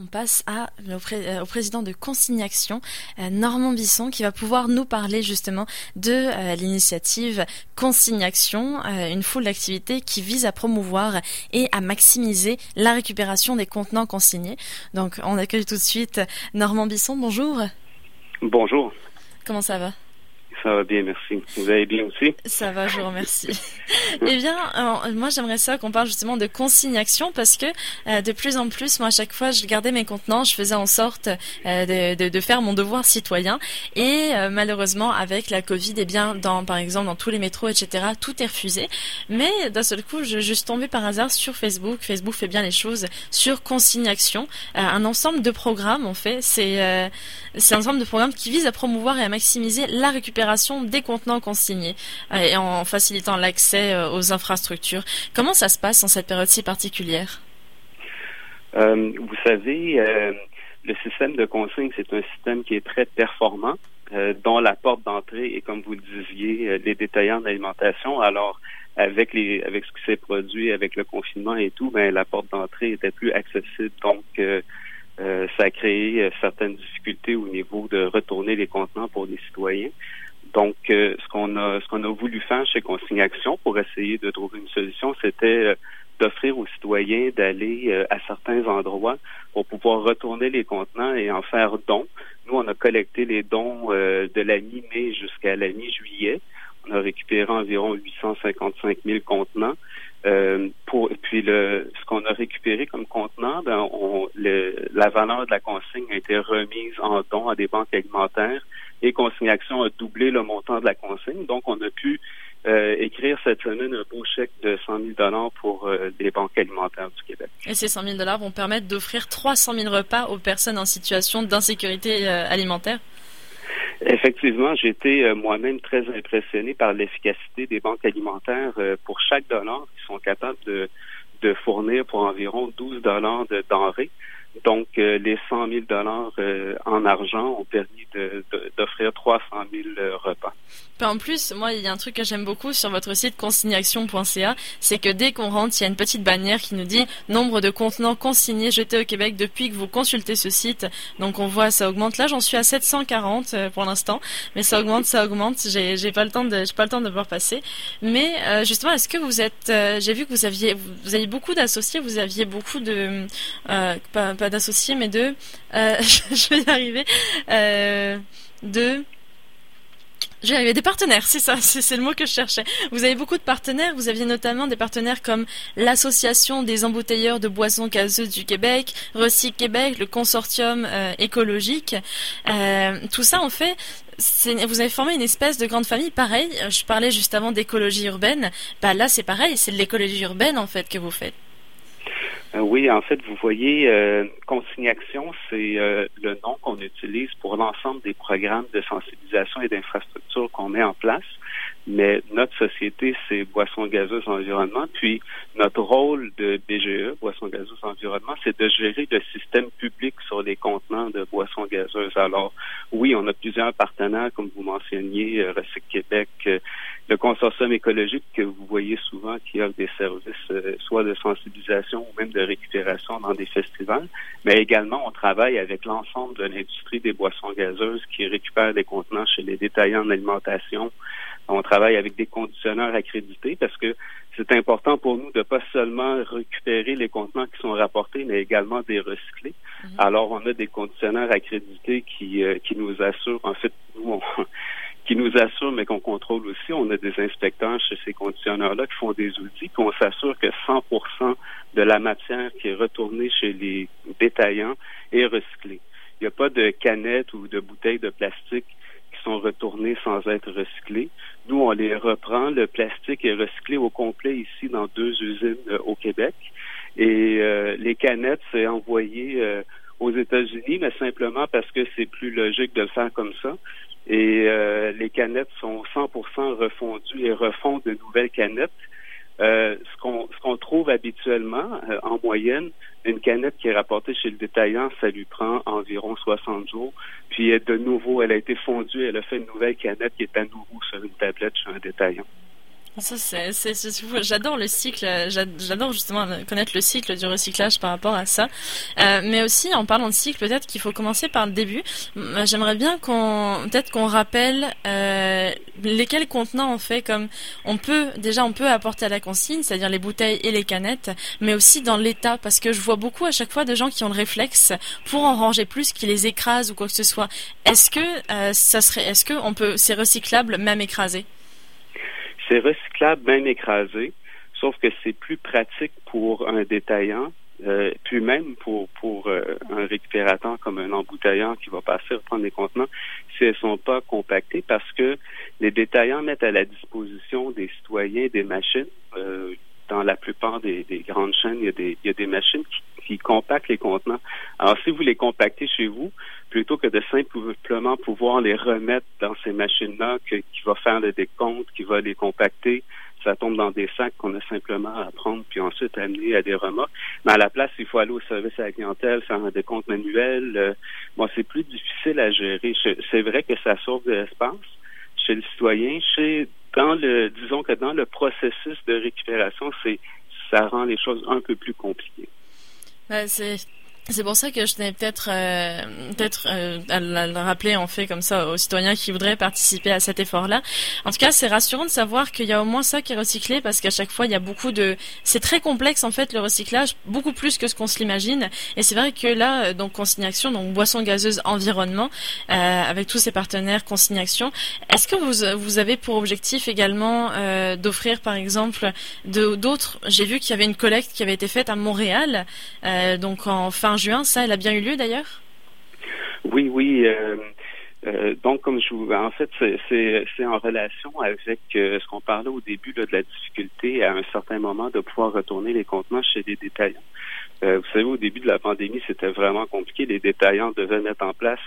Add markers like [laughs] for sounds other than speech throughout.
On passe à, au, président de Consignation, Normand Bisson, qui va pouvoir nous parler justement de l'initiative Consignation, une foule d'activités qui vise à promouvoir et à maximiser la récupération des contenants consignés. Donc on accueille tout de suite Normand Bisson. Bonjour. Bonjour. Comment ça va? Ça va bien, merci. Vous allez bien aussi? Ça va, je vous remercie. [laughs] eh bien, moi j'aimerais ça qu'on parle justement de consignation parce que euh, de plus en plus, moi à chaque fois je gardais mes contenants, je faisais en sorte euh, de, faire mon devoir citoyen et euh, malheureusement avec la Covid, eh bien, dans, par exemple dans tous les métros, etc., tout est refusé. Mais d'un seul coup, je, suis tombée par hasard sur Facebook. Facebook fait bien les choses sur consignation, un ensemble de programmes en fait. C'est c'est un ensemble de programmes qui visent à promouvoir et à maximiser la récupération des contenants consignés euh, et en facilitant l'accès euh, aux infrastructures. Comment ça se passe en cette période si particulière? Euh, Vous savez, le système de consigne, c'est un système qui est très performant, dont la porte d'entrée est, comme vous le disiez, les détaillants d'alimentation. Alors, avec les avec ce qui s'est produit avec le confinement et tout, ben la porte d'entrée était plus accessible. Donc ça a créé certaines difficultés au niveau de retourner les contenants pour les citoyens. Donc, euh, ce qu'on a, ce qu'on a voulu faire chez Consigne Action pour essayer de trouver une solution, c'était euh, d'offrir aux citoyens d'aller euh, à certains endroits pour pouvoir retourner les contenants et en faire don. Nous, on a collecté les dons de la mi-mai jusqu'à la mi-juillet. On a récupéré environ 855 000 contenants. pour puis le ce qu'on a récupéré comme contenant, ben, on, le, la valeur de la consigne a été remise en don à des banques alimentaires et Consigne Action a doublé le montant de la consigne. Donc, on a pu euh, écrire cette semaine un beau chèque de 100 000 dollars pour euh, les banques alimentaires du Québec. Et ces 100 000 dollars vont permettre d'offrir 300 000 repas aux personnes en situation d'insécurité euh, alimentaire. Effectivement, j'ai été moi-même très impressionné par l'efficacité des banques alimentaires pour chaque dollar qui sont capables de, de fournir pour environ 12 dollars de denrées. Donc, euh, les 100 000 dollars euh, en argent ont permis d'offrir 300 000 euh, repas. En plus, moi, il y a un truc que j'aime beaucoup sur votre site consignation.ca, c'est que dès qu'on rentre, il y a une petite bannière qui nous dit nombre de contenants consignés jetés au Québec depuis que vous consultez ce site. Donc, on voit, ça augmente. Là, j'en suis à 740 pour l'instant, mais ça augmente, ça augmente. J'ai, pas le temps de, j'ai pas le temps de voir passer. Mais justement, est-ce que vous êtes, j'ai vu que vous aviez, vous, aviez beaucoup d'associés, vous aviez beaucoup de, d'associés, mais de, euh, [laughs] je vais y arriver, euh, de, je vais arriver, des partenaires, c'est ça, c'est le mot que je cherchais. Vous avez beaucoup de partenaires, vous aviez notamment des partenaires comme l'Association des embouteilleurs de boissons gazeuses du Québec, Recyc Québec, le consortium euh, écologique. tout ça, en fait, vous avez formé une espèce de grande famille. Pareil, je parlais juste avant d'écologie urbaine. Bah là, c'est pareil, c'est de l'écologie urbaine en fait que vous faites. Euh, oui, en fait, vous voyez, euh, Consignation, c'est euh, le nom qu'on utilise pour l'ensemble des programmes de sensibilisation et d'infrastructure qu'on met en place. Mais notre société, c'est Boissons gazeuses environnement. Puis notre rôle de BGE, Boissons gazeuses environnement, c'est de gérer le système public sur les contenants de boissons gazeuses. Alors, oui, on a plusieurs partenaires, comme vous mentionniez, Recyc Québec, le consortium écologique que vous voyez souvent qui offre des services euh, soit de sensibilisation ou même de récupération dans des festivals, mais également on travaille avec l'ensemble de l'industrie des boissons gazeuses qui récupèrent des contenants chez les détaillants en alimentation. On travaille avec des conditionneurs accrédités parce que c'est important pour nous de pas seulement récupérer les contenants qui sont rapportés, mais également des recycler. Mm-hmm. Alors, on a des conditionneurs accrédités qui, euh, qui nous assurent, en fait, nous, on, qui nous assure, mais qu'on contrôle aussi. On a des inspecteurs chez ces conditionneurs-là qui font des outils, qu'on s'assure que 100% de la matière qui est retournée chez les détaillants est recyclée. Il n'y a pas de canettes ou de bouteilles de plastique qui sont retournées sans être recyclées. Nous, on les reprend. Le plastique est recyclé au complet ici dans deux usines euh, au Québec. Et euh, les canettes, c'est envoyé euh, aux États-Unis, mais simplement parce que c'est plus logique de le faire comme ça. Et euh, les canettes sont 100% refondues et refont de nouvelles canettes. Euh, ce qu'on trouve habituellement euh, en moyenne, une canette qui est rapportée chez le détaillant, ça lui prend environ 60 jours. Puis de nouveau, elle a été fondue, elle a fait une nouvelle canette qui est à nouveau sur une tablette chez un détaillant. Ça, c'est, j'adore le cycle, j'adore justement connaître le cycle du recyclage par rapport à ça. Euh, mais aussi, en parlant de cycle, peut-être qu'il faut commencer par le début. J'aimerais bien qu'on, peut-être qu'on rappelle euh, lesquels contenants on fait comme on peut déjà on peut apporter à la consigne, c'est-à-dire les bouteilles et les canettes, mais aussi dans l'état, parce que je vois beaucoup à chaque fois de gens qui ont le réflexe pour en ranger plus, qui les écrasent ou quoi que ce soit. Est-ce que euh, ça serait, est-ce que on peut, c'est recyclable même écrasé? C'est recyclable même écrasé, sauf que c'est plus pratique pour un détaillant, euh, puis même pour pour euh, un récupérateur comme un embouteillant qui va passer reprendre des contenants, si elles sont pas compactées, parce que les détaillants mettent à la disposition des citoyens des machines. Euh, dans la plupart des, grandes chaînes, il y a des, il y a des machines qui, qui compactent les contenants. Alors, si vous les compactez chez vous, plutôt que de simplement pouvoir les remettre dans ces machines-là, qui va faire le décompte, qui va les compacter, ça tombe dans des sacs qu'on a simplement à prendre puis ensuite amener à des remorques. Mais à la place, il faut aller au service à la clientèle, faire un décompte manuel. Euh, bon, c'est plus difficile à gérer. C'est vrai que ça sauve de l'espace chez le citoyen. Chez dans le, disons que dans le processus de récupération, c'est ça rend les choses un peu plus compliquées. Ben, c'est pour ça que je tenais peut-être euh, peut-être euh, à le rappeler en fait comme ça aux citoyens qui voudraient participer à cet effort-là. En tout cas, c'est rassurant de savoir qu'il y a au moins ça qui est recyclé parce qu'à chaque fois il y a beaucoup de c'est très complexe en fait le recyclage, beaucoup plus que ce qu'on se l'imagine. Et c'est vrai que là euh, donc Consignation, donc boisson gazeuse environnement, euh, avec tous ces partenaires Consignation, est-ce que vous vous avez pour objectif également d'offrir par exemple d'autres J'ai vu qu'il y avait une collecte qui avait été faite à Montréal, donc en fin juin. Ça, elle a bien eu lieu d'ailleurs? Oui, oui. Euh, euh, donc, comme je vous, en fait, c'est en relation avec euh, ce qu'on parlait au début de la difficulté à un certain moment de pouvoir retourner les contenants chez les détaillants. Vous savez, au début de la pandémie, c'était vraiment compliqué. Les détaillants devaient mettre en place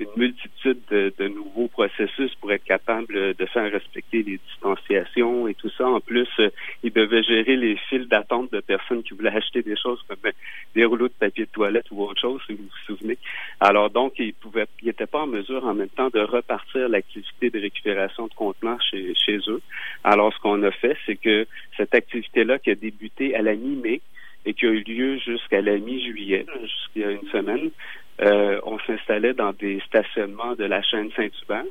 une multitude de, nouveaux processus pour être capable de faire respecter les distanciations et tout ça. En plus, euh, ils devaient gérer les files d'attente de personnes qui voulaient acheter des choses comme euh, des rouleaux de papier de toilette ou autre chose, si vous vous souvenez. Alors donc, ils pouvaient, ils n'étaient pas en mesure en même temps de repartir l'activité de récupération de contenants chez, chez eux. Alors, ce qu'on a fait, c'est que cette activité-là qui a débuté à la mi-mai, et qui a eu lieu jusqu'à la mi-juillet, jusqu'à une semaine, euh, on s'installait dans des stationnements de la chaîne Saint-Hubert.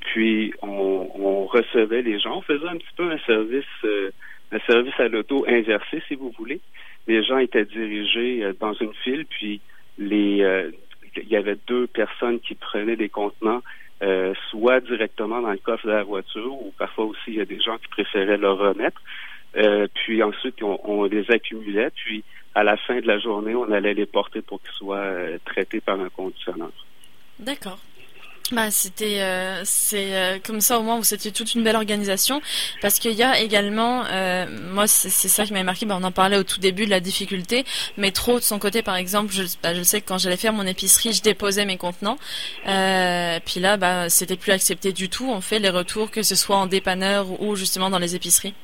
Puis on, recevait les gens. On faisait un petit peu un service, euh, un service à l'auto inversé, si vous voulez. Les gens étaient dirigés euh, dans une file, puis il y avait deux personnes qui prenaient des contenants, soit directement dans le coffre de la voiture, ou parfois aussi il y a des gens qui préféraient le remettre. Puis ensuite on, les accumulait, puis à la fin de la journée, on allait les porter pour qu'ils soient euh, traités par un conditionneur. D'accord. Bah, c'était euh, c'est euh, comme ça au moins c'était toute une belle organisation. Parce qu'il y a également moi c'est ça qui m'a marqué. Bah, on en parlait au tout début de la difficulté. Mais trop de son côté par exemple je, bah, je sais que quand j'allais faire mon épicerie je déposais mes contenants. Puis là bah c'était plus accepté du tout on fait les retours que ce soit en dépanneur ou justement dans les épiceries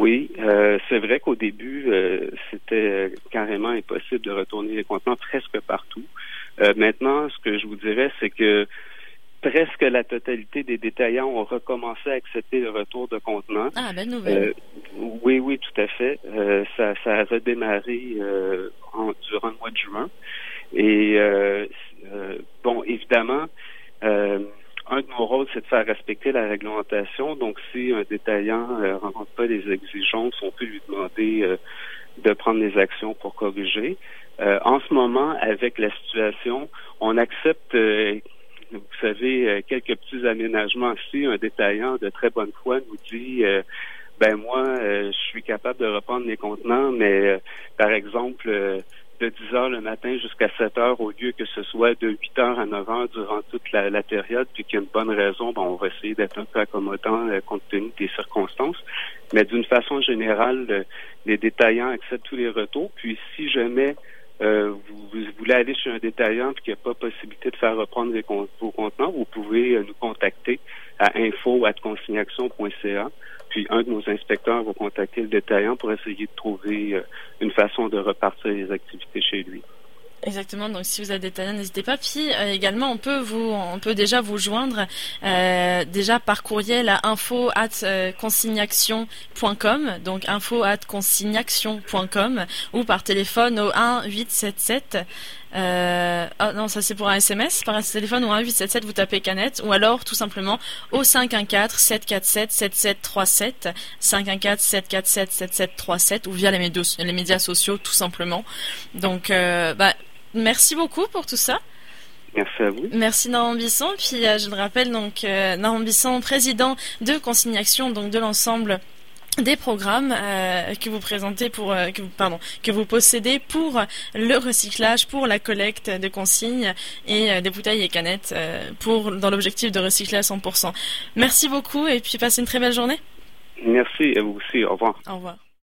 oui, euh, c'est vrai qu'au début, euh, c'était carrément impossible de retourner les contenants presque partout. Euh, maintenant, ce que je vous dirais, c'est que presque la totalité des détaillants ont recommencé à accepter le retour de contenants. Ah, belle nouvelle. oui, oui, tout à fait. ça, ça a redémarré en, durant le mois de juin. Et bon, évidemment, un de nos rôles, c'est de faire respecter la réglementation. Donc, si un détaillant ne euh, rencontre pas les exigences, on peut lui demander euh, de prendre des actions pour corriger. Euh, en ce moment, avec la situation, on accepte, vous savez, quelques petits aménagements. Si un détaillant de très bonne foi nous dit ben moi, je suis capable de reprendre mes contenants, mais par exemple, de 10 heures le matin jusqu'à 7 heures au lieu que ce soit de 8 heures à 9 heures durant toute la, période, puis qu'il y a une bonne raison, ben, on va essayer d'être un peu accommodant euh, compte tenu des circonstances. Mais d'une façon générale, les détaillants acceptent tous les retours. Puis si jamais euh, vous, voulez aller chez un détaillant et qu'il n'y a pas possibilité de faire reprendre vos contenants, vous pouvez euh, nous contacter à info@consignation.ca. Puis un de nos inspecteurs va contacter le détaillant pour essayer de trouver euh, une façon de repartir les activités chez lui. Exactement. Donc si vous des talents, n'hésitez pas. Puis euh, également, on peut vous, on peut déjà vous joindre euh, déjà par courriel à info donc info ou par téléphone au 1 877 euh, oh non, ça c'est pour un SMS. Par un téléphone ou un 877, vous tapez canette. Ou alors, tout simplement, au 514-747-7737. 514-747-7737. Ou via les médias, les médias sociaux, tout simplement. Donc, euh, bah, merci beaucoup pour tout ça. Merci à vous. Merci Normand Bisson. Puis, euh, je le rappelle, donc, euh, Normand Bisson, président de Consignation, donc de l'ensemble des programmes euh, que vous présentez pour euh, que vous, pardon que vous possédez pour le recyclage, pour la collecte de consignes et euh, des bouteilles et canettes euh, pour dans l'objectif de recycler à 100%. Merci beaucoup et puis passez une très belle journée. Merci à vous aussi. Au revoir. Au revoir.